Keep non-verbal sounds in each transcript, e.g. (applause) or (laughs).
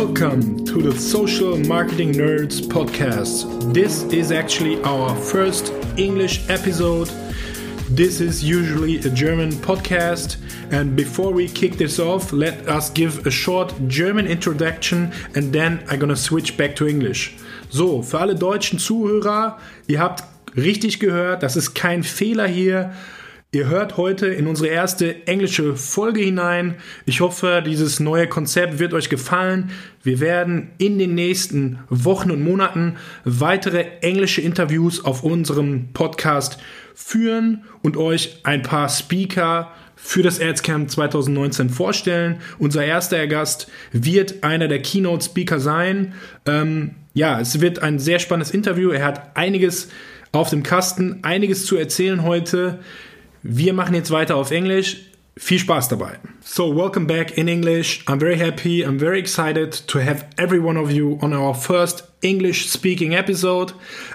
Welcome to the Social Marketing Nerds podcast. This is actually our first English episode. This is usually a German podcast. And before we kick this off, let us give a short German introduction and then I'm gonna switch back to English. So, für alle deutschen Zuhörer, ihr habt richtig gehört, das ist kein Fehler hier. Ihr hört heute in unsere erste englische Folge hinein. Ich hoffe, dieses neue Konzept wird euch gefallen. Wir werden in den nächsten Wochen und Monaten weitere englische Interviews auf unserem Podcast führen und euch ein paar Speaker für das AdsCamp 2019 vorstellen. Unser erster Gast wird einer der Keynote-Speaker sein. Ähm, ja, es wird ein sehr spannendes Interview. Er hat einiges auf dem Kasten, einiges zu erzählen heute. Wir machen jetzt weiter auf Englisch. Viel Spaß dabei. So, welcome back in English. I'm very happy. I'm very excited to have every one of you on our first English speaking episode.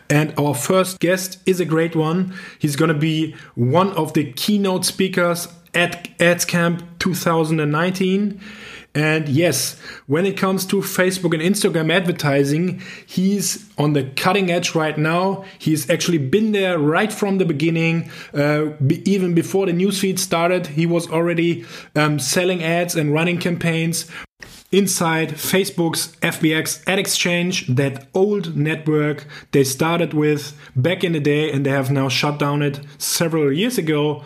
And our first guest is a great one. He's going to be one of the keynote speakers at AdsCamp 2019. And yes, when it comes to Facebook and Instagram advertising, he's on the cutting edge right now. He's actually been there right from the beginning. Uh, even before the newsfeed started, he was already um, selling ads and running campaigns inside Facebook's FBX ad exchange, that old network they started with back in the day and they have now shut down it several years ago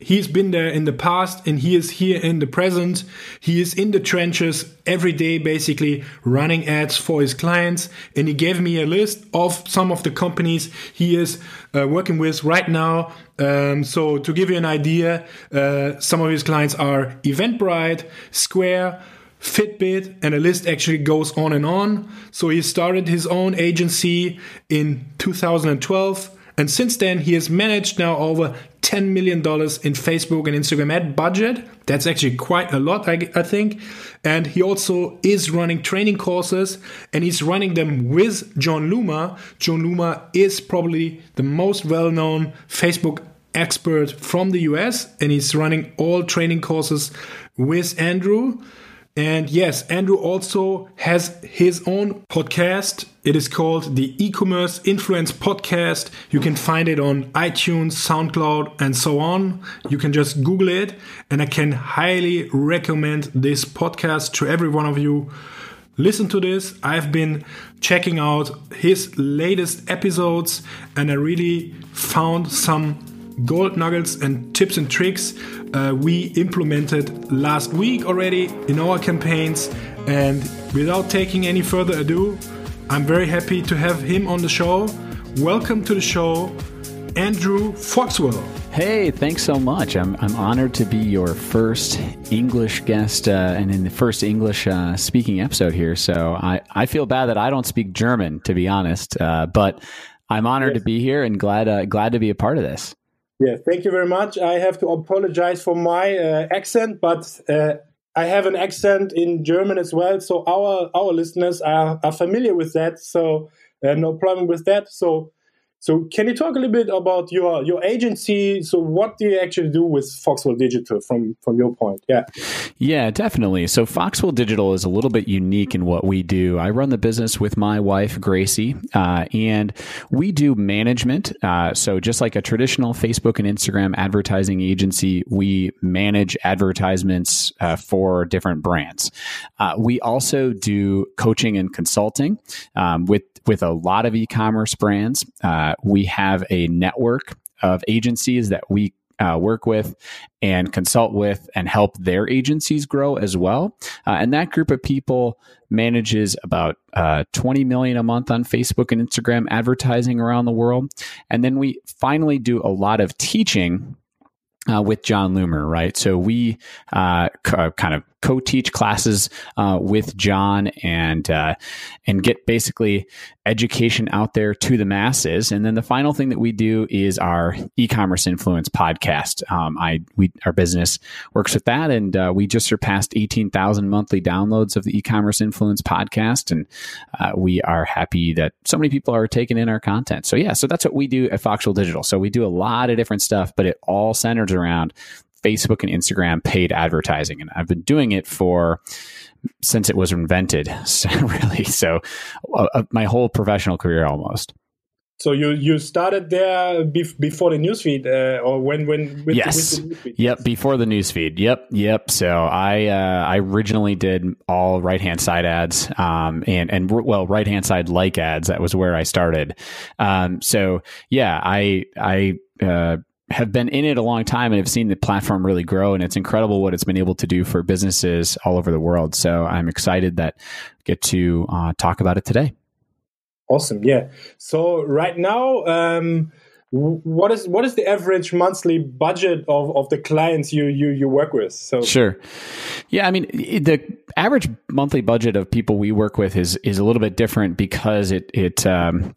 he's been there in the past and he is here in the present. He is in the trenches every day, basically running ads for his clients. And he gave me a list of some of the companies he is uh, working with right now. Um, so to give you an idea, uh, some of his clients are Eventbrite, Square, Fitbit, and the list actually goes on and on. So he started his own agency in 2012. And since then, he has managed now over $10 million in Facebook and Instagram ad budget. That's actually quite a lot, I, I, think. And he also is running training courses and he's running them with Jon Loomer. Jon Loomer is probably the most well known Facebook expert from the US and he's running all training courses with Andrew. And yes, Andrew also has his own podcast. It is called the E-commerce Influence Podcast. You can find it on iTunes, SoundCloud, and so on. You can just Google it, and I can highly recommend this podcast to every one of you. Listen to this. I've been checking out his latest episodes, and I really found some gold nuggets and tips and tricks uh, we implemented last week already in our campaigns. And without taking any further ado, I'm very happy to have him on the show. Welcome to the show, Andrew Foxwell. Hey, thanks so much. I'm, I'm honored to be your first English guest uh, and in the first English uh, speaking episode here. So I, I feel bad that I don't speak German, to be honest, uh, but I'm honored yes. to be here and glad uh, glad to be a part of this. Yeah, thank you very much. I have to apologize for my uh, accent, but uh, I have an accent in German as well, so our our listeners are, are familiar with that. So uh, no problem with that. So so, can you talk a little bit about your your agency? So, what do you actually do with Foxwell Digital from from your point? Yeah, yeah, definitely. So, Foxwell Digital is a little bit unique in what we do. I run the business with my wife Gracie, uh, and we do management. Uh, so, just like a traditional Facebook and Instagram advertising agency, we manage advertisements uh, for different brands. Uh, we also do coaching and consulting um, with with a lot of e-commerce brands. Uh, we have a network of agencies that we uh, work with and consult with and help their agencies grow as well. Uh, and that group of people manages about uh, 20 million a month on Facebook and Instagram advertising around the world. And then we finally do a lot of teaching uh, with Jon Loomer, right? So we uh, c- kind of co-teach classes uh, with Jon and uh, and get basically education out there to the masses. And then the final thing that we do is our e-commerce influence podcast. Um, I we our business works with that, and uh, we just surpassed eighteen thousand monthly downloads of the e-commerce influence podcast, and uh, we are happy that so many people are taking in our content. So yeah, so that's what we do at Foxwell Digital. So we do a lot of different stuff, but it all centers around Facebook and Instagram paid advertising. And I've been doing it for since it was invented, (laughs) so, really. So, uh, uh, my whole professional career almost. So you you started there before the newsfeed, uh, or when when with, yes, with yep, before the newsfeed, yep, yep. So I uh, I originally did all right hand side ads, um, and and well right hand side like ads. That was where I started. Um, so yeah, I I. Uh, have been in it a long time and have seen the platform really grow and it's incredible what it's been able to do for businesses all over the world so i'm excited that I get to uh, talk about it today Awesome. Yeah. So right now, um, what is what is the average monthly budget of, of the clients you, you you work with? So sure. Yeah i mean the average monthly budget of people we work with is is a little bit different because it it um,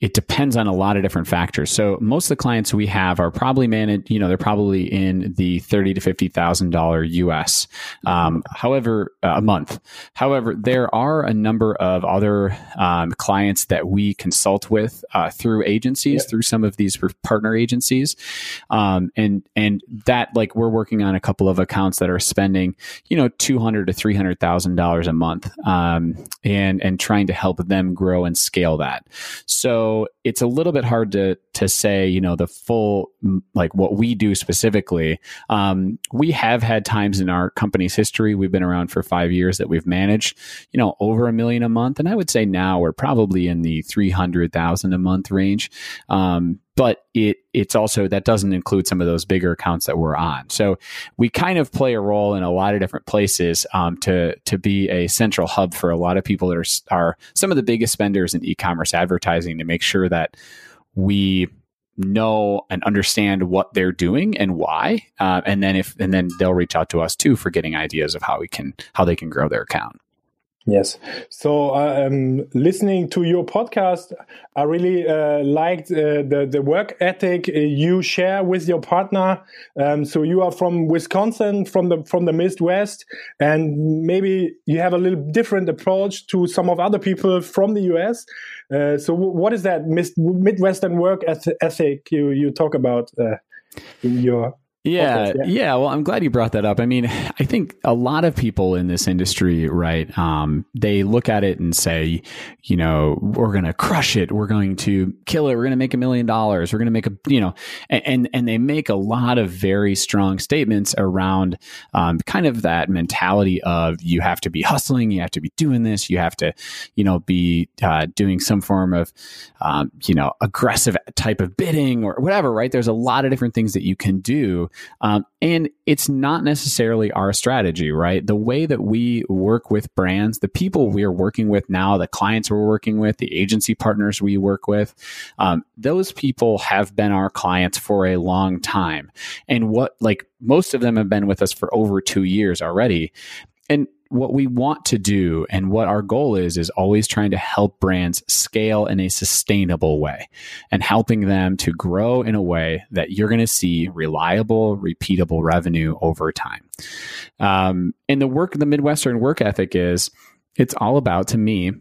it depends on a lot of different factors. So most of the clients we have are probably managed you know they're probably in the 30 to 50 thousand dollar us um, however uh, a month. However there are a number of other um, clients that we consult with uh, through agencies through some of these these partner agencies, um, and and that like we're working on a couple of accounts that are spending you know two hundred to three hundred thousand dollars a month, um, and and trying to help them grow and scale that. So it's a little bit hard to to say you know the full like what we do specifically. Um, we have had times in our company's history we've been around for five years that we've managed you know over a million a month, and I would say now we're probably in the three hundred thousand a month range. Um, but it it's also that doesn't include some of those bigger accounts that we're on. So we kind of play a role in a lot of different places um, to to be a central hub for a lot of people that are are some of the biggest spenders in e-commerce advertising to make sure that we know and understand what they're doing and why uh, and then if and then they'll reach out to us too for getting ideas of how we can how they can grow their account Yes. So, um, listening to your podcast, I really uh, liked uh, the the work ethic uh, you share with your partner. Um, so, you are from Wisconsin, from the from the Midwest, and maybe you have a little different approach to some of other people from the US. Uh, so, what is that Midwestern work ethic you you talk about uh, in your yeah, yeah, yeah. Well, I'm glad you brought that up. I mean, I think a lot of people in this industry, right? Um, they look at it and say, you know, we're going to crush it. We're going to kill it. We're going to make a million dollars. We're going to make a, you know, and and they make a lot of very strong statements around um, kind of that mentality of you have to be hustling, you have to be doing this, you have to, you know, be uh, doing some form of, um, you know, aggressive type of bidding or whatever. Right? There's a lot of different things that you can do um, and it's not necessarily our strategy, right? The way that we work with brands, the people we are working with now, the clients we're working with, the agency partners we work with, um, those people have been our clients for a long time. And what, like, most of them have been with us for over two years already. And what we want to do and what our goal is is always trying to help brands scale in a sustainable way and helping them to grow in a way that you're going to see reliable repeatable revenue over time. Um, and the work the midwestern work ethic is it's all about to me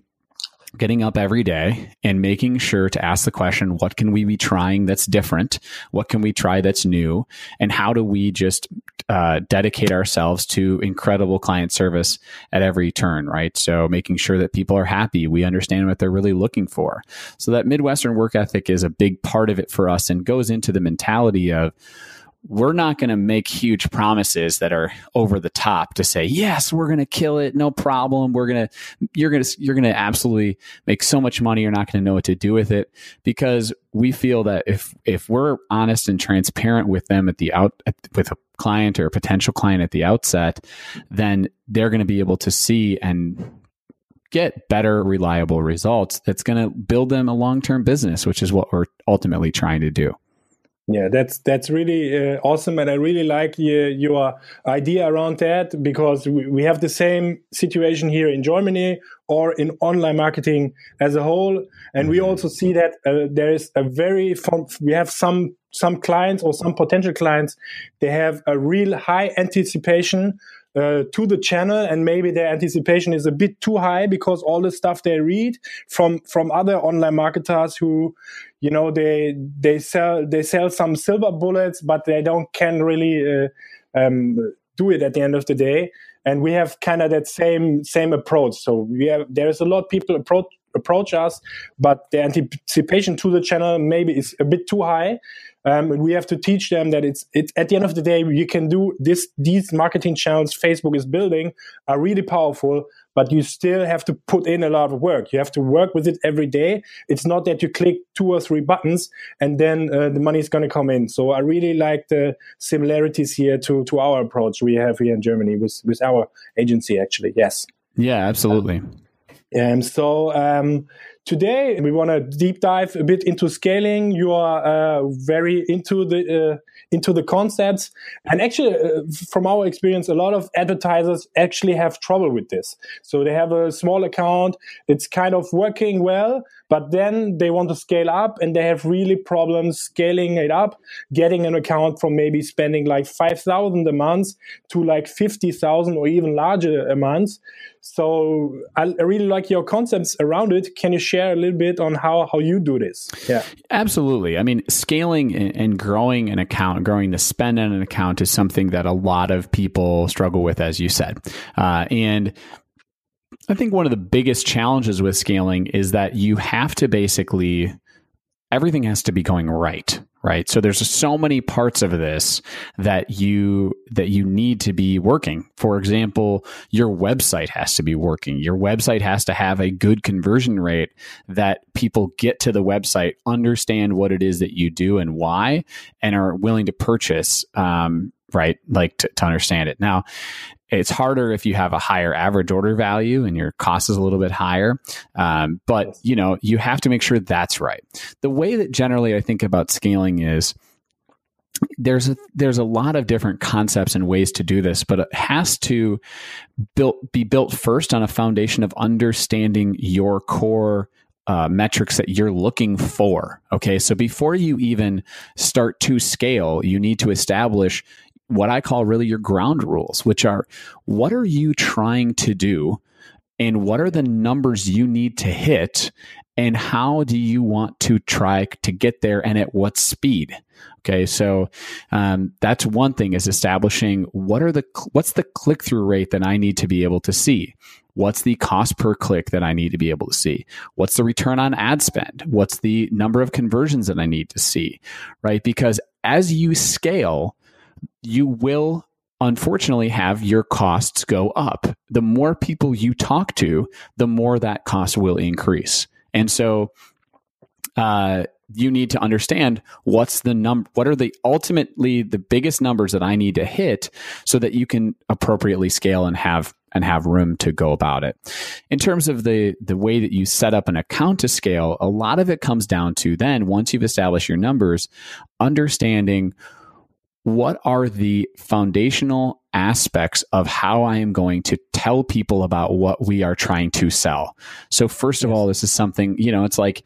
getting up every day and making sure to ask the question what can we be trying that's different? What can we try that's new? And how do we just uh, dedicate ourselves to incredible client service at every turn right? So making sure that people are happy. We understand what they're really looking for. So that midwestern work ethic is a big part of it for us and goes into the mentality of we're not going to make huge promises that are over the top to say yes we're going to kill it. No problem. We're going to you're going to you're going to absolutely make so much money. You're not going to know what to do with it. Because we feel that if if we're honest and transparent with them at the out with a client or a potential client at the outset then they're going to be able to see and get better reliable results that's going to build them a long-term business which is what we're ultimately trying to do yeah, that's that's really uh, awesome, and I really like your, your idea around that because we, we have the same situation here in Germany or in online marketing as a whole, and we mm-hmm. also see that uh, there is a very we have some some clients or some potential clients they have a real high anticipation uh, to the channel and maybe their anticipation is a bit too high because all the stuff they read from from other online marketers who you know they they sell they sell some silver bullets but they don't can really uh, um, do it at the end of the day. And we have kind of that same same approach. So we have there's a lot of people approach approach us, but the anticipation to the channel maybe is a bit too high. Um, we have to teach them that it's it's at the end of the day you can do this. These marketing channels Facebook is building are really powerful, but you still have to put in a lot of work. You have to work with it every day. It's not that you click two or three buttons and then uh, the money is going to come in. So I really like the similarities here to to our approach we have here in Germany with with our agency. Actually, yes. Yeah, absolutely. Um, so um, today we want to deep dive a bit into scaling. You are uh, very into the uh, into the concepts, and actually, uh, from our experience, a lot of advertisers actually have trouble with this. So they have a small account; it's kind of working well, but then they want to scale up, and they have really problems scaling it up, getting an account from maybe spending like five thousand a month to like fifty thousand or even larger a month. So I, I really like your concepts around it. Can you share a little bit on how, how you do this? Yeah, absolutely. I mean, scaling and growing an account, growing the spend on an account is something that a lot of people struggle with, as you said. Uh, and I think one of the biggest challenges with scaling is that you have to basically everything has to be going right right? So there's so many parts of this that you that you need to be working. For example your website has to be working. Your website has to have a good conversion rate that people get to the website understand what it is that you do and why and are willing to purchase um, right? Like to, to understand it. Now it's harder if you have a higher average order value and your cost is a little bit higher. Um, but you know, you have to make sure that's right. The way that generally I think about scaling is there's a there's a lot of different concepts and ways to do this, but it has to built be built first on a foundation of understanding your core uh, metrics that you're looking for. Okay, so before you even start to scale, you need to establish what I call really your ground rules, which are what are you trying to do? And what are the numbers you need to hit? And how do you want to try to get there and at what speed? Okay so um, that's one thing is establishing what are the what's the click-through rate that i need to be able to see? What's the cost per click that i need to be able to see? What's the return on ad spend? What's the number of conversions that i need to see? Right? Because as you scale you will unfortunately have your costs go up. The more people you talk to, the more that cost will increase. And so, uh, you need to understand what's the number what are the ultimately the biggest numbers that i need to hit so that you can appropriately scale and have and have room to go about it in terms of the the way that you set up an account to scale a lot of it comes down to then once you've established your numbers understanding what are the foundational aspects of how I am going to tell people about what we are trying to sell. So first of all, this is something, you know, it's like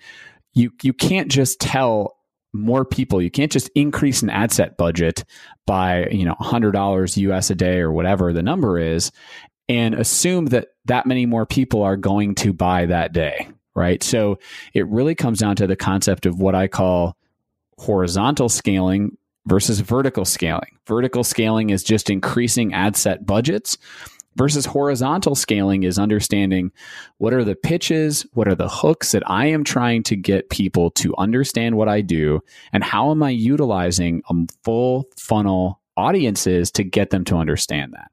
you you can't just tell more people. You can't just increase an ad set budget by, you know, $100 US a day or whatever the number is and assume that that many more people are going to buy that day, right? So it really comes down to the concept of what I call horizontal scaling versus vertical scaling. Vertical scaling is just increasing ad set budgets versus horizontal scaling is understanding what are the pitches, what are the hooks that I am trying to get people to understand what I do, and how am I utilizing a full funnel audiences to get them to understand that.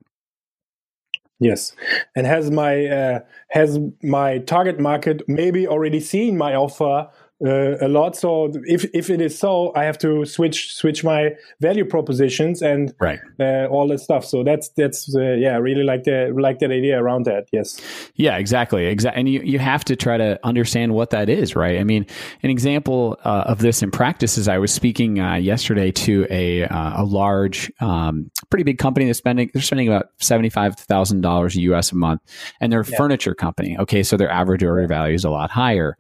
Yes, and has my uh, has my target market maybe already seen my offer uh, a lot. So if if it is so, I have to switch switch my value propositions and right. uh, all that stuff. So that's that's uh, yeah, I really like the like that idea around that. Yes. Yeah, exactly. Exactly. And you you have to try to understand what that is, right? I mean, an example uh, of this in practice is I was speaking uh, yesterday to a uh, a large, um, pretty big company that's spending they're spending about seventy five thousand dollars US a month, and they're a yeah. furniture company. Okay, so their average order value is a lot higher.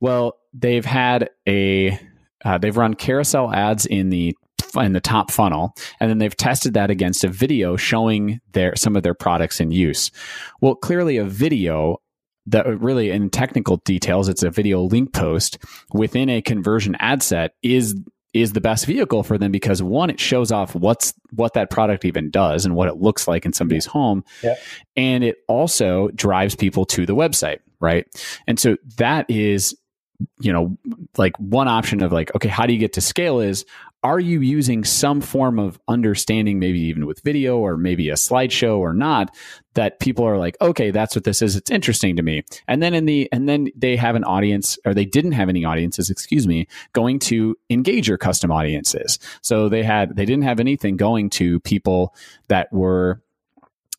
Well, they've had a uh, they've run carousel ads in the in the top funnel, and then they've tested that against a video showing their some of their products in use. Well, clearly, a video that really in technical details, it's a video link post within a conversion ad set is is the best vehicle for them because one, it shows off what's what that product even does and what it looks like in somebody's home. Yeah. And it also drives people to the website, right? And so that is you know, like one option of like, okay, how do you get to scale is are you using some form of understanding, maybe even with video or maybe a slideshow or not, that people are like, okay, that's what this is. It's interesting to me. And then in the, and then they have an audience or they didn't have any audiences, excuse me, going to engage your custom audiences. So they had, they didn't have anything going to people that were,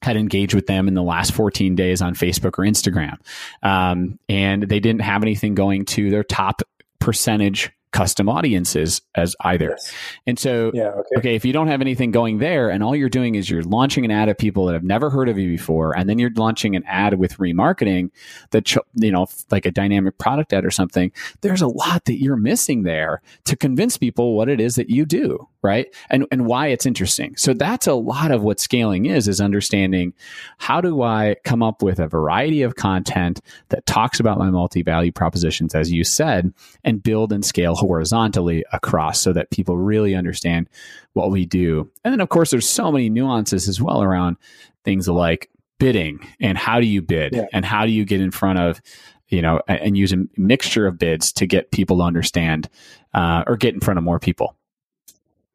had engaged with them in the last 14 days on Facebook or Instagram. Um, and they didn't have anything going to their top percentage custom audiences as either. Yes. And so, yeah, okay. okay, if you don't have anything going there and all you're doing is you're launching an ad of people that have never heard of you before, and then you're launching an ad with remarketing that, you know, like a dynamic product ad or something, there's a lot that you're missing there to convince people what it is that you do right? And and why it's interesting. So that's a lot of what scaling is is understanding how do i come up with a variety of content that talks about my multi-value propositions as you said and build and scale horizontally across so that people really understand what we do. And then of course there's so many nuances as well around things like bidding and how do you bid yeah. and how do you get in front of you know and use a mixture of bids to get people to understand uh, or get in front of more people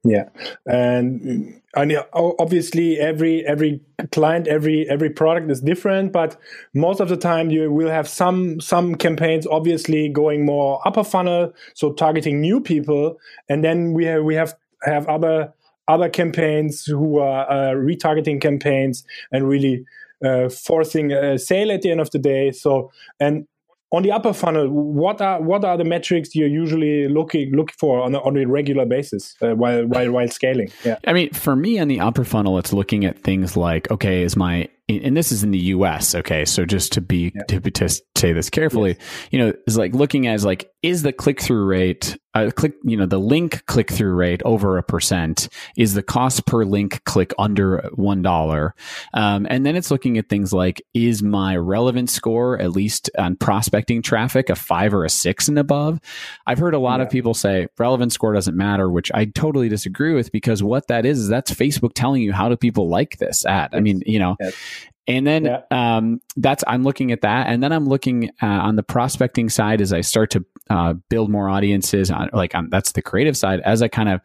yeah, and and obviously every every client, every every product is different, but most of the time you will have some some campaigns obviously going more upper funnel, so targeting new people, and then we have we have have other other campaigns who are uh, retargeting campaigns and really uh, forcing a sale at the end of the day. So and on the upper funnel, what are what are the metrics you're usually looking looking for on a, on a regular basis uh, while while while scaling? Yeah, I mean, for me on the upper funnel, it's looking at things like okay, is my and this is in the U.S. Okay, so just to be yeah. to, to, say this carefully, yes. you know, is like looking as like is the click through rate, uh, click, you know, the link click through rate over a percent, is the cost per link click under one dollar, um, and then it's looking at things like is my relevance score at least on prospecting traffic a five or a six and above. I've heard a lot yeah. of people say relevance score doesn't matter, which I totally disagree with because what that is is that's Facebook telling you how do people like this ad. I mean, you know. Yes and then yeah. um, that's I'm looking at that, and then I'm looking uh, on the prospecting side as I start to uh, build more audiences. On, like on, that's the creative side. As I kind of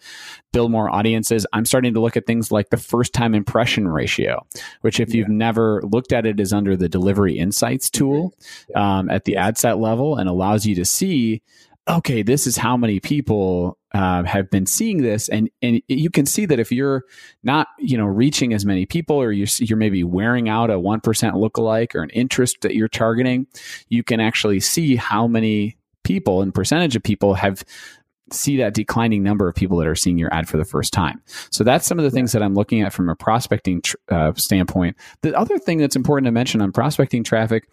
build more audiences, I'm starting to look at things like the first time impression ratio, which if yeah. you've never looked at it, is under the Delivery Insights tool um, at the ad set level, and allows you to see okay, this is how many people uh, have been seeing this, and and you can see that if you're not you know reaching as many people, or you're you're maybe wearing out a one percent lookalike or an interest that you're targeting, you can actually see how many people and percentage of people have see that declining number of people that are seeing your ad for the first time. So that's some of the things that I'm looking at from a prospecting tr- uh, standpoint. The other thing that's important to mention on prospecting traffic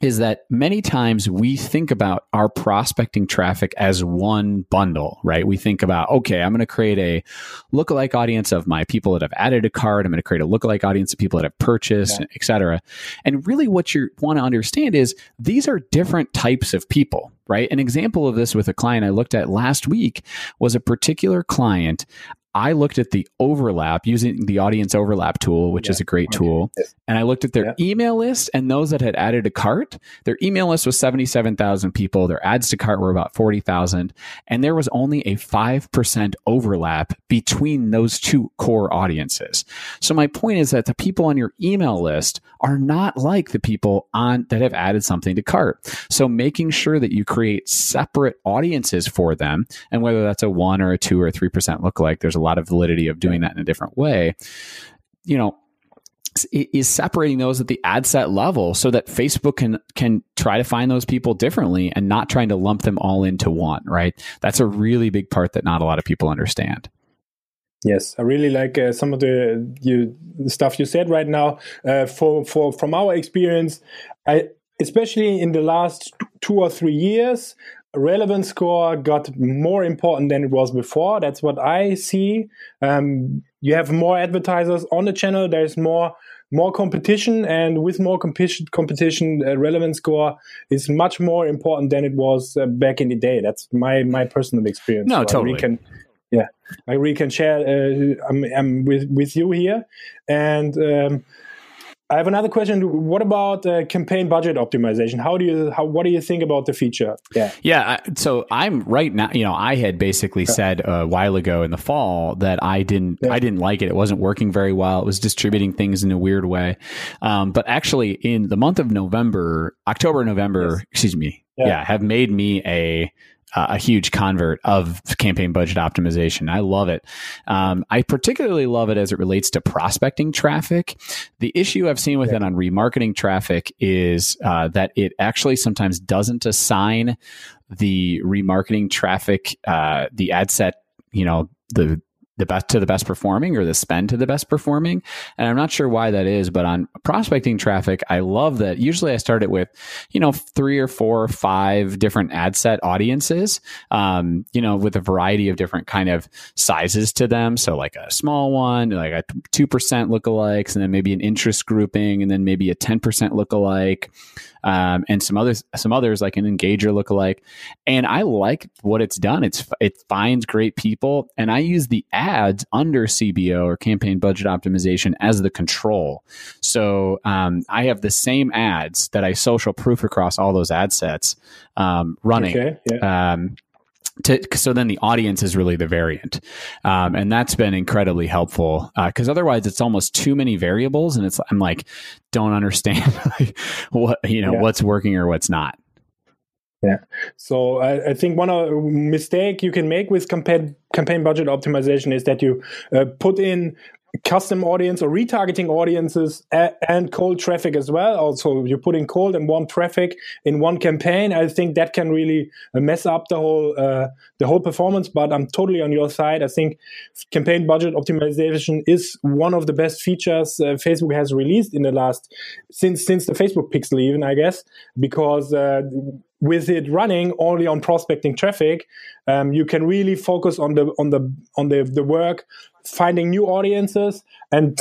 is that many times we think about our prospecting traffic as one bundle, right? We think about, okay, I'm going to create a lookalike audience of my people that have added a card. I'm going to create a lookalike audience of people that have purchased, yeah. et cetera. And really what you want to understand is these are different types of people, right? An example of this with a client I looked at last week was a particular client. I looked at the overlap using the audience overlap tool, which yeah. is a great tool. And I looked at their yeah. email list and those that had added a cart. Their email list was 77,000 people. Their ads to cart were about 40,000. And there was only a 5% overlap between those two core audiences. So my point is that the people on your email list are not like the people on that have added something to cart. So making sure that you create separate audiences for them and whether that's a one or a two or a 3% lookalike, there's a lot of validity of doing that in a different way. You know, is separating those at the ad set level so that Facebook can can try to find those people differently and not trying to lump them all into one, right? That's a really big part that not a lot of people understand. Yes, I really like uh, some of the you stuff you said right now. Uh, for for from our experience, I especially in the last two or three years, relevance score got more important than it was before. That's what I see. Um, you have more advertisers on the channel. There's more more competition, and with more competition, competition, uh, relevance score is much more important than it was uh, back in the day. That's my my personal experience. No, so totally. I can, yeah, I really can share. Uh, I'm, I'm, with with you here, and. Um, I have another question. What about uh, campaign budget optimization? How do you how what do you think about the feature? Yeah, yeah. So I'm right now. You know, I had basically yeah. said a while ago in the fall that I didn't yeah. I didn't like it. It wasn't working very well. It was distributing things in a weird way. Um, but actually, in the month of November, October, November, yes. excuse me, yeah. yeah, have made me a uh, a huge convert of campaign budget optimization. I love it. Um, I particularly love it as it relates to prospecting traffic. The issue I've seen with yeah. it on remarketing traffic is uh, that it actually sometimes doesn't assign the remarketing traffic, uh, the ad set, you know, the the best to the best performing or the spend to the best performing. And I'm not sure why that is, but on prospecting traffic, I love that. Usually I start it with, you know, three or four or five different ad set audiences, um, you know, with a variety of different kind of sizes to them. So like a small one, like a 2% lookalikes, and then maybe an interest grouping, and then maybe a 10% lookalike um, and some others, some others like an engager lookalike. And I like what it's done. It's it finds great people, and I use the ads under CBO or campaign budget optimization as the control. So um, I have the same ads that I social proof across all those ad sets um, running. Okay, yeah. Um, to, so then the audience is really the variant um, and that's been incredibly helpful because uh, otherwise it's almost too many variables and it's i'm like don't understand (laughs) what you know yeah. what's working or what's not yeah so I, I, think one uh, mistake you can make with campaign campaign budget optimization is that you uh, put in custom audience or retargeting audiences and cold traffic as well. Also, you're putting cold and warm traffic in one campaign. I think that can really uh, mess up the whole uh, the whole performance. But I'm totally on your side. I think campaign budget optimization is one of the best features uh, Facebook has released in the last since since the Facebook Pixel, even I guess, because uh, with it running only on prospecting traffic, um, you can really focus on the on the on the the work finding new audiences and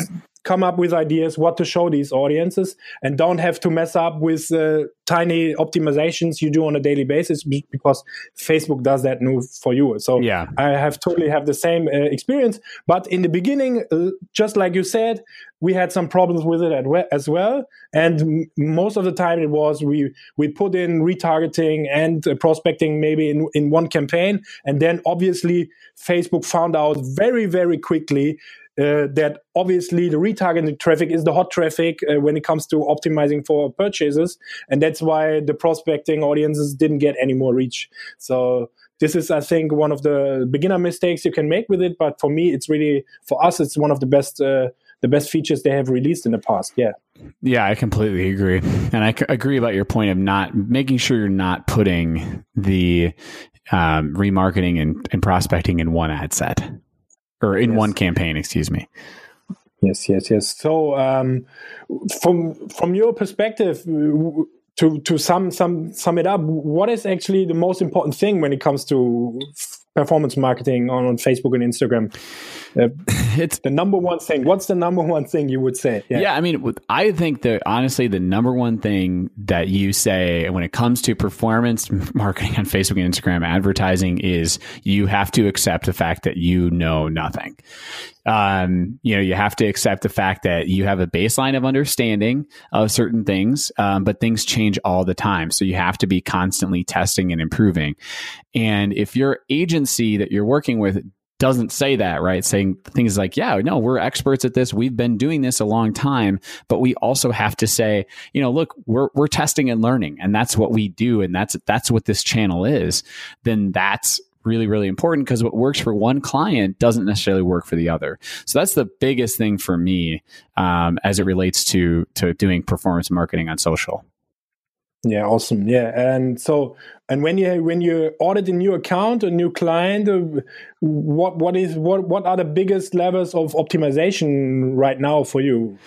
come up with ideas what to show these audiences and don't have to mess up with uh, tiny optimizations you do on a daily basis because facebook does that new for you. So yeah. I have totally have the same uh, experience. But in the beginning uh, just like you said we had some problems with it as well. And most of the time it was we we put in retargeting and uh, prospecting maybe in, in one campaign. And then obviously facebook found out very very quickly uh, that obviously the retargeting traffic is the hot traffic uh, when it comes to optimizing for purchases, and that's why the prospecting audiences didn't get any more reach. So this is, I think, one of the beginner mistakes you can make with it. But for me, it's really for us, it's one of the best. Uh, the best features they have released in the past. Yeah. Yeah, I completely agree. And I c- agree about your point of not making sure you're not putting the um, remarketing and, and prospecting in one ad set or in yes. one campaign, excuse me. Yes, yes, yes. So, um, from from your perspective, to to sum sum sum it up, what is actually the most important thing when it comes to performance marketing on, on Facebook and Instagram? Uh, it's (laughs) the number one thing. What's the number one thing you would say? Yeah. yeah, I mean, I think that honestly, the number one thing that you say when it comes to performance (laughs) marketing on Facebook and Instagram advertising is you have to accept the fact that you know nothing. Um, you know, you have to accept the fact that you have a baseline of understanding of certain things, um, but things change all the time. So you have to be constantly testing and improving. And if your agency that you're working with doesn't say that, right? Saying things like, yeah, no, we're experts at this. We've been doing this a long time, but we also have to say, you know, look, we're, we're testing and learning and that's what we do. And that's, that's what this channel is. Then that's really, really important because what works for one client doesn't necessarily work for the other. So that's the biggest thing for me um, as it relates to to doing performance marketing on social. Yeah, awesome. Yeah, and so and when you when you audit a new account, a new client, uh, what what is what what are the biggest levers of optimization right now for you?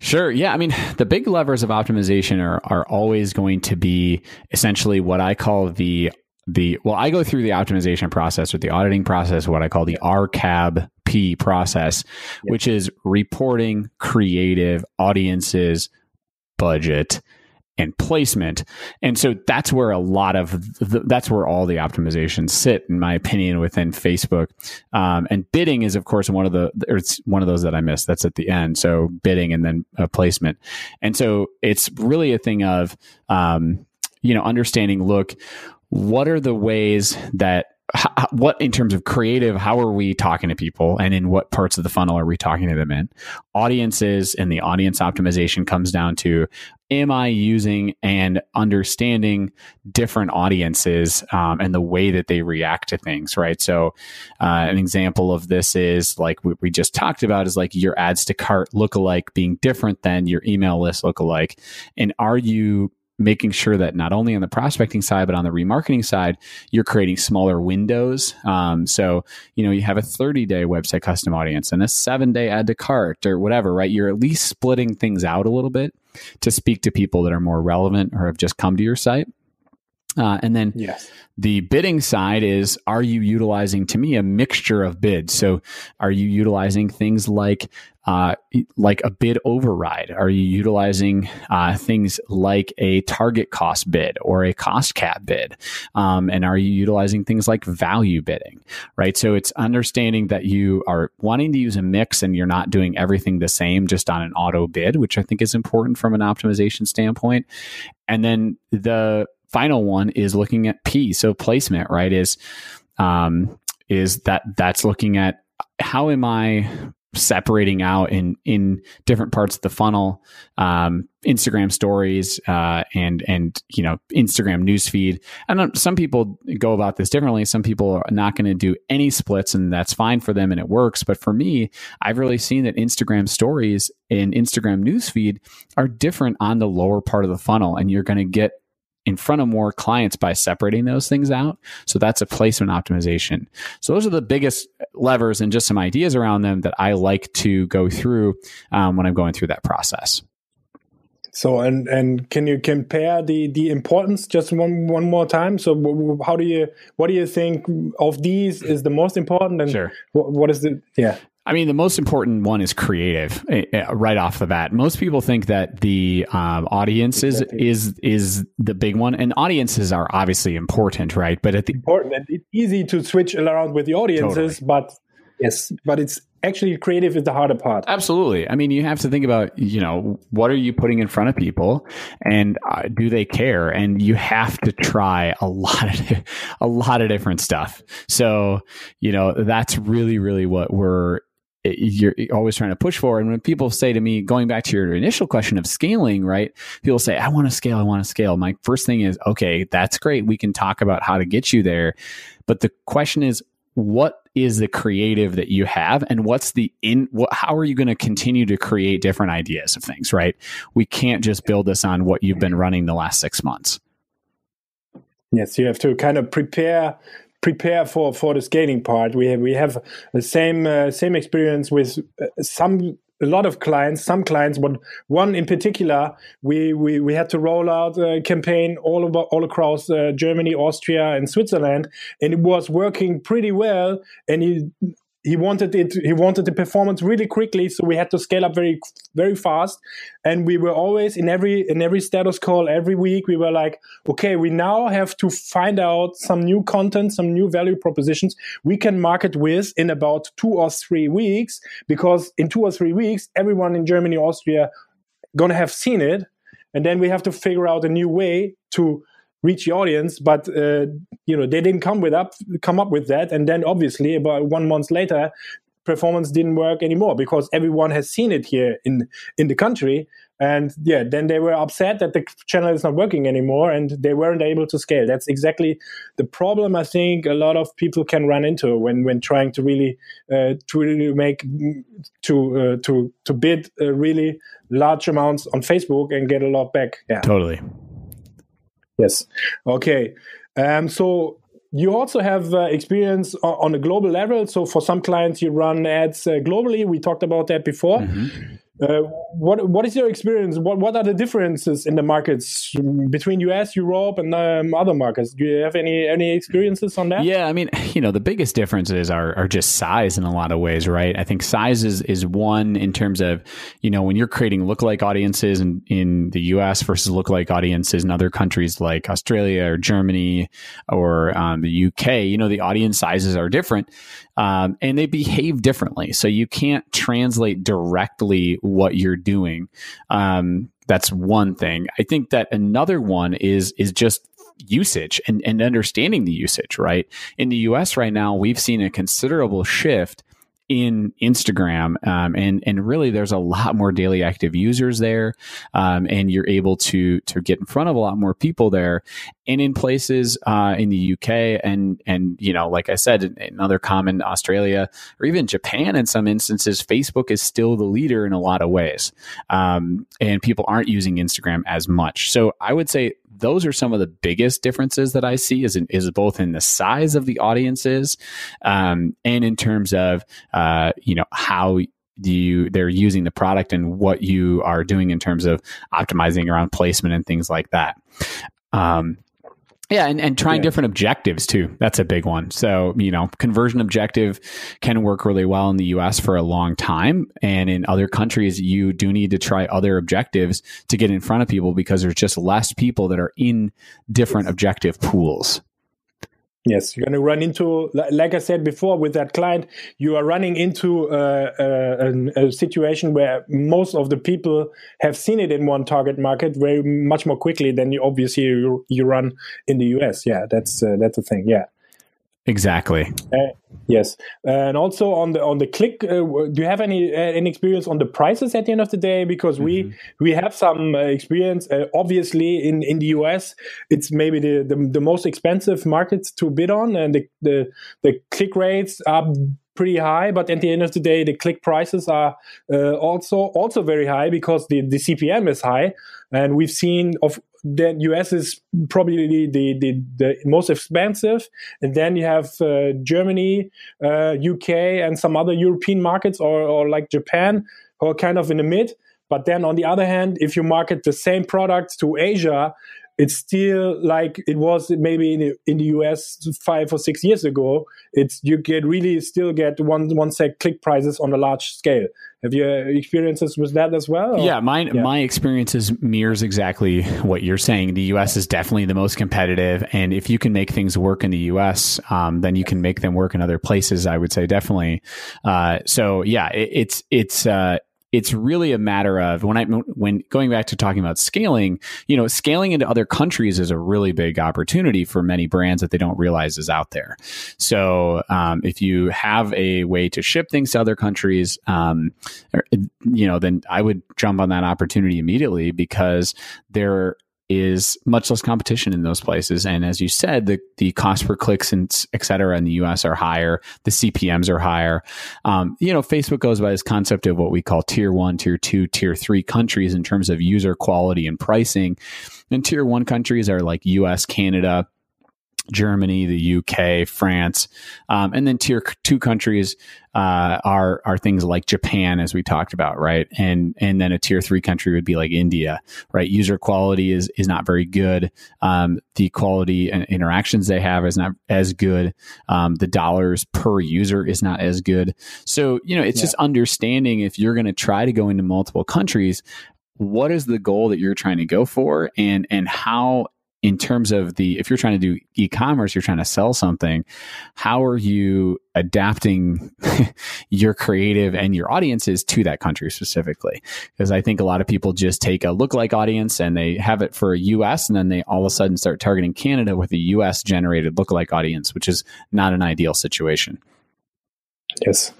Sure. Yeah, I mean the big levers of optimization are are always going to be essentially what I call the the well, I go through the optimization process or the auditing process, what I call the RCAB process, which is reporting, creative, audiences, budget, and placement. And so that's where a lot of the, that's where all the optimizations sit, in my opinion, within Facebook. Um, and bidding is, of course, one of the it's one of those that I missed. That's at the end. So bidding and then placement. And so it's really a thing of um, you know understanding. Look, what are the ways that what in terms of creative how are we talking to people and in what parts of the funnel are we talking to them in audiences and the audience optimization comes down to am i using and understanding different audiences um, and the way that they react to things right? So uh, an example of this is like what we just talked about is like your ads to cart lookalike being different than your email list lookalike and are you making sure that not only on the prospecting side but on the remarketing side you're creating smaller windows? Um, so you know you have a 30 day website custom audience and a seven day add to cart or whatever right? You're at least splitting things out a little bit to speak to people that are more relevant or have just come to your site uh, and then yes. the bidding side is are you utilizing to me a mixture of bids? So are you utilizing things like uh, like a bid override? Are you utilizing uh, things like a target cost bid or a cost cap bid? Um, and are you utilizing things like value bidding? Right. So it's understanding that you are wanting to use a mix and you're not doing everything the same just on an auto bid, which I think is important from an optimization standpoint. And then the final one is looking at P. So placement, right, is um, is that that's looking at how am I separating out in in different parts of the funnel um, instagram stories uh, and and you know instagram newsfeed and some people go about this differently. Some people are not going to do any splits and that's fine for them and it works. But for me i've really seen that instagram stories and instagram newsfeed are different on the lower part of the funnel and you're going to get in front of more clients by separating those things out. So that's a placement optimization. So those are the biggest levers and just some ideas around them that I like to go through um, when I'm going through that process. So and and can you compare the the importance just one one more time? So how do you what do you think of these is the most important and sure. what, what is the yeah I mean, the most important one is creative eh, eh, right off the bat. Most people think that the um, audiences exactly. is is the big one, and audiences are obviously important, right? But at the important, and it's easy to switch around with the audiences, totally. but yes, but it's actually creative is the harder part. Absolutely. I mean, you have to think about you know what are you putting in front of people, and uh, do they care? And you have to try a lot of (laughs) a lot of different stuff. So you know that's really really what we're you're always trying to push for. And when people say to me, going back to your initial question of scaling, right? People say, I want to scale, I want to scale. My first thing is, okay, that's great. We can talk about how to get you there. But the question is, what is the creative that you have and what's the in what, how are you going to continue to create different ideas of things right we can't just build this on what you've been running the last six months yes you have to kind of prepare prepare for for the scaling part. We have we have the same uh, same experience with uh, some a lot of clients, some clients, but one in particular, we, we, we had to roll out a campaign all over, all across uh, Germany, Austria, and Switzerland, and it was working pretty well. And he he wanted it he wanted the performance really quickly so we had to scale up very very fast. And we were always in every in every status call every week we were like okay we now have to find out some new content some new value propositions we can market with in about 2 or 3 weeks because in 2 or 3 weeks everyone in Germany Austria going to have seen it. And then we have to figure out a new way to reach the audience but uh, you know they didn't come with up come up with that. And then obviously about one month later performance didn't work anymore because everyone has seen it here in in the country. And yeah then they were upset that the channel is not working anymore and they weren't able to scale. That's exactly the problem i think a lot of people can run into when when trying to really uh, to really make to uh, to to bid uh, really large amounts on facebook and get a lot back. Yeah. Totally Yes. Okay. Um, so you also have uh, experience on a global level. So for some clients, you run ads uh, globally. We talked about that before. Mm-hmm. Uh, what what is your experience? What what are the differences in the markets between US, Europe, and um, other markets? Do you have any any experiences on that? Yeah, I mean, (laughs) you know, the biggest differences are are just size in a lot of ways, right? I think size is is one in terms of you know when you're creating lookalike audiences in in the US versus lookalike audiences in other countries like Australia or Germany or um, the UK. You know, the audience sizes are different, um, and they behave differently. So you can't translate directly what you're doing. Um, that's one thing. I think that another one is is just usage and, and understanding the usage, right? In the US right now, we've seen a considerable shift in Instagram, um, and and really there's a lot more daily active users there, um, and you're able to to get in front of a lot more people there, and in places uh, in the UK and and you know like I said another common Australia or even Japan in some instances, Facebook is still the leader in a lot of ways, um, and people aren't using Instagram as much. So I would say those are some of the biggest differences that I see is in, is both in the size of the audiences um, and in terms of uh, you know how you they're using the product and what you are doing in terms of optimizing around placement and things like that. Um, yeah, and, and trying yeah. different objectives too. That's a big one. So, you know, conversion objective can work really well in the US for a long time. And in other countries, you do need to try other objectives to get in front of people because there's just less people that are in different objective pools. Yes, you're going to run into, like I said before, with that client, you are running into uh, uh, a, a, situation where most of the people have seen it in one target market very much more quickly than you obviously you, you run in the US. Yeah, that's uh, that's the thing. Yeah. Exactly. Uh, yes, and also on the on the click, uh, do you have any uh, any experience on the prices at the end of the day? Because mm-hmm. we we have some uh, experience. Uh, obviously, in in the US, it's maybe the, the, the most expensive market to bid on, and the the, the click rates are pretty high. But at the end of the day, the click prices are uh, also also very high because the the CPM is high, and we've seen of the US is probably the, the, the most expensive. And then you have uh, Germany, uh, UK, and some other European markets, or, or like Japan, who are kind of in the mid. But then on the other hand, if you market the same product to Asia, it's still like it was maybe in the, in the US five or six years ago. It's you get really still get one one sec click prices on a large scale. Have you experiences with that as well? Or? Yeah, my yeah. my experiences mirrors exactly what you're saying. The U.S. is definitely the most competitive, and if you can make things work in the U.S., um, then you can make them work in other places. I would say definitely. Uh, so yeah, it, it's it's. Uh, it's really a matter of when I when going back to talking about scaling, you know, scaling into other countries is a really big opportunity for many brands that they don't realize is out there. So um, if you have a way to ship things to other countries, um, you know, then I would jump on that opportunity immediately because there is much less competition in those places. And as you said, the, the cost per clicks and et cetera in the US are higher. The CPMs are higher. Um, you know, Facebook goes by this concept of what we call tier one, tier two, tier three countries in terms of user quality and pricing. And tier one countries are like US, Canada, Germany, the UK, France, um, and then tier two countries uh, are are things like Japan, as we talked about, right? And and then a tier three country would be like India, right? User quality is is not very good. Um, the quality and interactions they have is not as good. Um, the dollars per user is not as good. So you know, it's yeah. just understanding if you're going to try to go into multiple countries, what is the goal that you're trying to go for, and and how in terms of the if you're trying to do e-commerce you're trying to sell something how are you adapting (laughs) your creative and your audiences to that country specifically? Because i think a lot of people just take a lookalike audience and they have it for a us and then they all of a sudden start targeting canada with a us generated lookalike audience which is not an ideal situation yes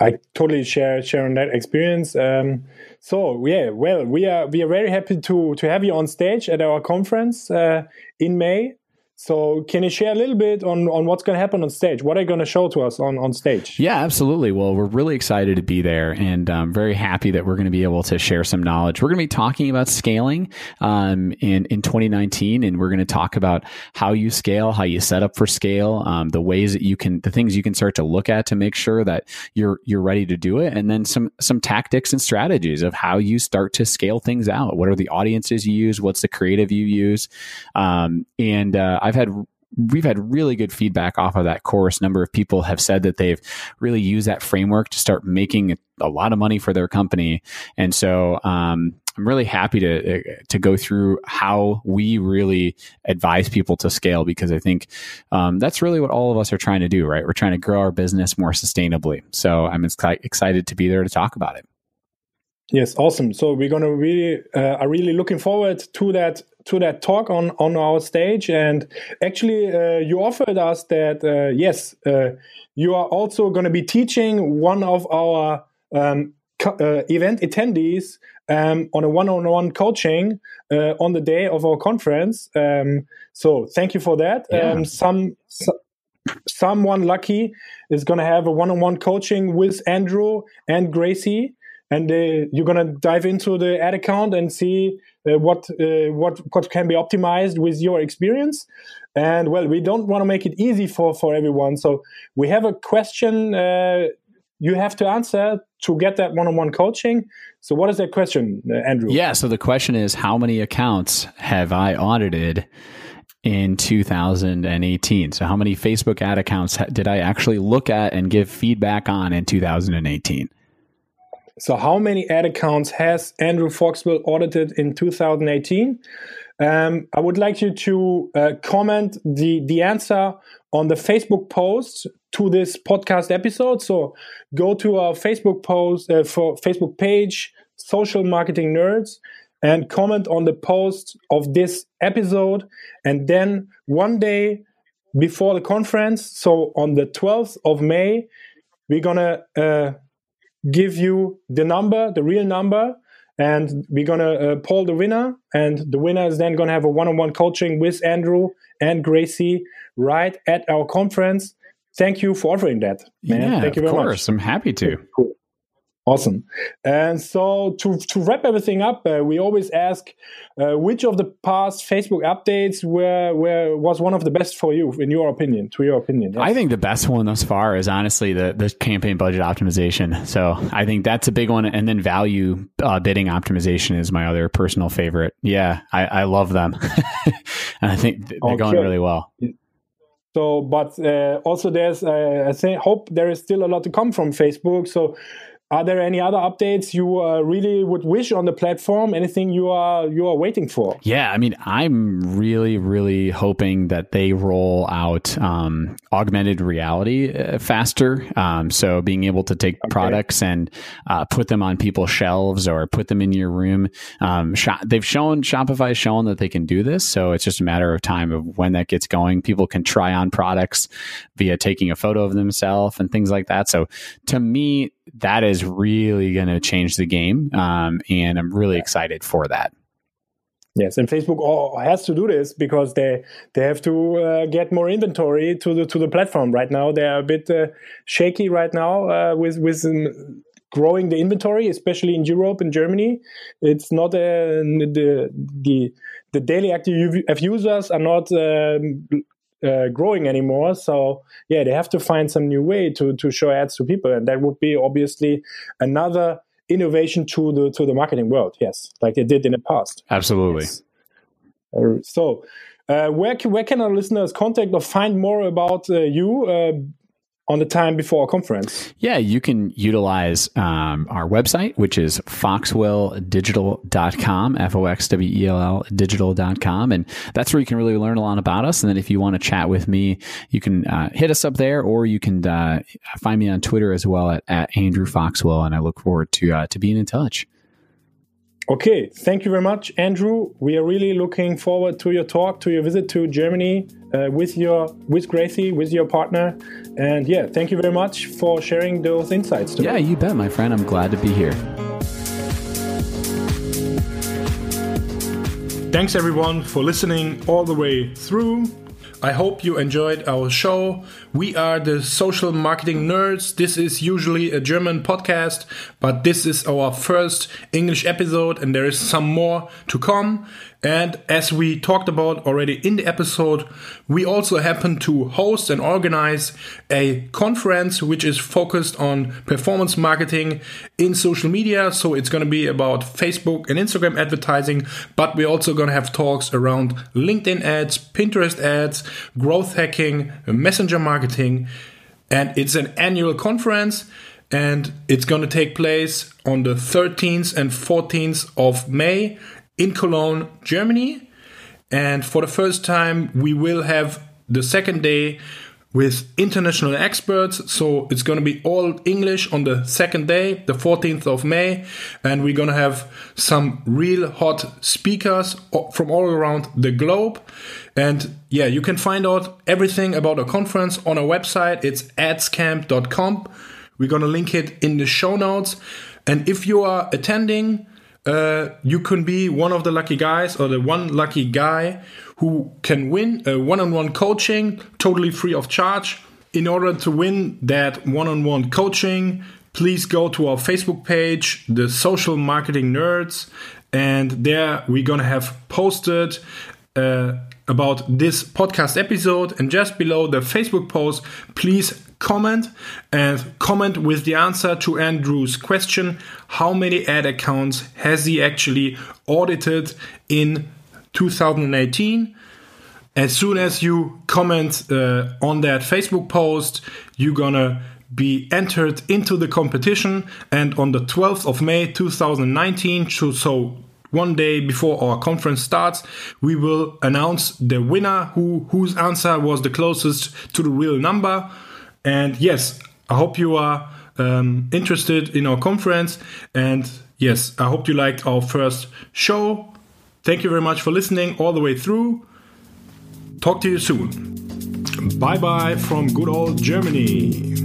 i totally share share on that experience um, so yeah, well, we are we are very happy to to have you on stage at our conference uh, in May. So, can you share a little bit on, on what's going to happen on stage? What are you going to show to us on, on stage? Yeah, absolutely. Well, we're really excited to be there and I'm very happy that we're going to be able to share some knowledge. We're going to be talking about scaling um, in, in 2019, and we're going to talk about how you scale, how you set up for scale, um, the ways that you can, the things you can start to look at to make sure that you're you're ready to do it, and then some some tactics and strategies of how you start to scale things out. What are the audiences you use? What's the creative you use? Um, and uh, I've had we've had really good feedback off of that course. Number of people have said that they've really used that framework to start making a lot of money for their company. And so um, I'm really happy to to go through how we really advise people to scale because I think um, that's really what all of us are trying to do, right? We're trying to grow our business more sustainably. So I'm excited to be there to talk about it. Yes, awesome. So we're gonna really uh, are really looking forward to that to that talk on on our stage. And actually, uh, you offered us that uh, yes, uh, you are also going to be teaching one of our um, uh, event attendees um, on a one-on-one coaching uh, on the day of our conference. Um, so thank you for that. Yeah. Um, some, some someone lucky is going to have a one-on-one coaching with Andrew and Gracie and uh, you're gonna dive into the ad account and see uh, what uh, what what can be optimized with your experience. And well, we don't want to make it easy for for everyone, so we have a question uh, you have to answer to get that one-on-one coaching. So, what is that question, uh, Andrew? Yeah. So the question is, how many accounts have I audited? in 2018. So, how many Facebook ad accounts did I actually look at and give feedback on in 2018? So, how many ad accounts has Andrew Foxwell audited in 2018? Um, I would like you to uh, comment the the answer on the Facebook post to this podcast episode. So, go to our Facebook post uh, for Facebook page, Social Marketing Nerds, and comment on the post of this episode. And then one day before the conference, so on the 12th of May, we're gonna uh, give you the number, the real number, and we're gonna uh, poll the winner. And the winner is then gonna have a one-on-one coaching with Andrew and Gracie right at our conference. Thank you for offering that, man. Yeah, Thank you very of course. Much. I'm happy to. Cool. Awesome. And so to, to wrap everything up, uh, we always ask uh, which of the past Facebook updates were, were was one of the best for you, in your opinion, to your opinion? Yes. I think the best one thus far is honestly the, the campaign budget optimization. So I think that's a big one. And then value uh, bidding optimization is my other personal favorite. Yeah, I, I love them. (laughs) and I think they're okay. going really well. So, but uh, also there's, uh, I think, hope there is still a lot to come from Facebook. So are there any other updates you uh, really would wish on the platform? Anything you are you are waiting for? Yeah, I mean, I'm really really hoping that they roll out um, augmented reality uh, faster. Um, so being able to take okay. products and uh, put them on people's shelves or put them in your room. Um, they've shown Shopify shown that they can do this. So it's just a matter of time of when that gets going. People can try on products via taking a photo of themselves and things like that. So to me that is really going to change the game. Um, and I'm really excited for that. Yes, and Facebook has to do this because they they have to uh, get more inventory to the to the platform. Right now, they are a bit uh, shaky right now uh, with with um, growing the inventory, especially in Europe and Germany. It's not uh, the the the daily active users are not um, uh, growing anymore. So yeah, they have to find some new way to to show ads to people, and that would be obviously another innovation to the to the marketing world. Yes, like they did in the past. Absolutely. Yes. Uh, so. Uh, where can, where can our listeners contact or find more about uh, you? On the time before a conference? Yeah, you can utilize um, our website, which is foxwelldigital.com, F O X W E L L digital.com. And that's where you can really learn a lot about us. And then if you want to chat with me, you can uh, hit us up there or you can uh, find me on Twitter as well at, at Andrew Foxwell. And I look forward to, uh, to being in touch. Okay, thank you very much, Andrew. We are really looking forward to your talk, to your visit to Germany uh, with your with Gracie, with your partner, and yeah, thank you very much for sharing those insights. Today. Yeah, you bet, my friend. I'm glad to be here. Thanks everyone for listening all the way through. I hope you enjoyed our show. We are the social marketing nerds. This is usually a German podcast, but this is our first English episode, and there is some more to come. And as we talked about already in the episode, we also happen to host and organize a conference which is focused on performance marketing in social media. So it's going to be about Facebook and Instagram advertising, but we're also going to have talks around LinkedIn ads, Pinterest ads, growth hacking, messenger marketing. And it's an annual conference and it's going to take place on the 13th and 14th of May in Cologne, Germany. And for the first time, we will have the second day with international experts. So it's going to be all English on the second day, the 14th of May. And we're going to have some real hot speakers from all around the globe. And yeah, you can find out everything about the conference on our website. It's adscamp.com. We're going to link it in the show notes. And if you are attending, uh, you can be one of the lucky guys or the one lucky guy who can win a one on one coaching totally free of charge. In order to win that one on one coaching, please go to our Facebook page, the Social Marketing Nerds, and there we're gonna have posted. Uh, about this podcast episode and just below the Facebook post, please comment and comment with the answer to Andrew's question how many ad accounts has he actually audited in 2018 as soon as you comment uh, on that Facebook post you're gonna be entered into the competition and on the 12th of May 2019 so one day before our conference starts, we will announce the winner who whose answer was the closest to the real number. And yes, I hope you are um, interested in our conference. And yes, I hope you liked our first show. Thank you very much for listening all the way through. Talk to you soon. Bye bye from good old Germany.